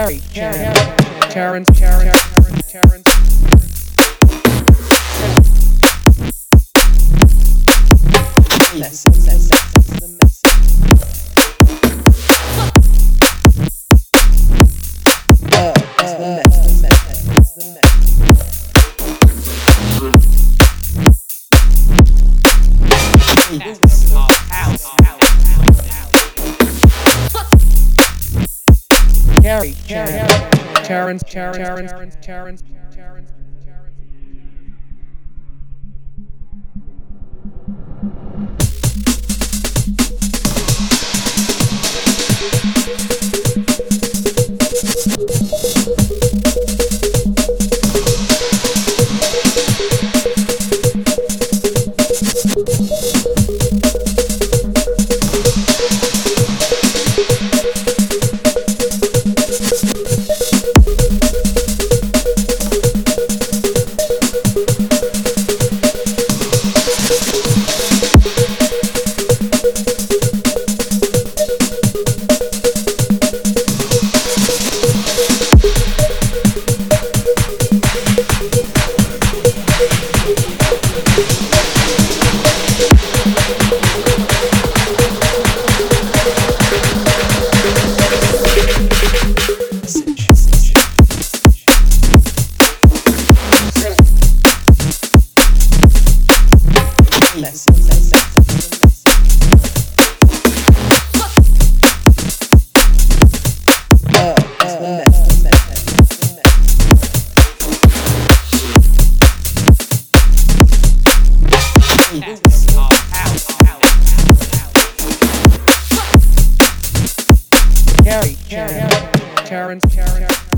Terry, Terry, terry. Terry Terrence, Terrence, Terrence, Terrence, Terrence, Terrence, Terrence. Terry, Terry, Terrence, Terrence.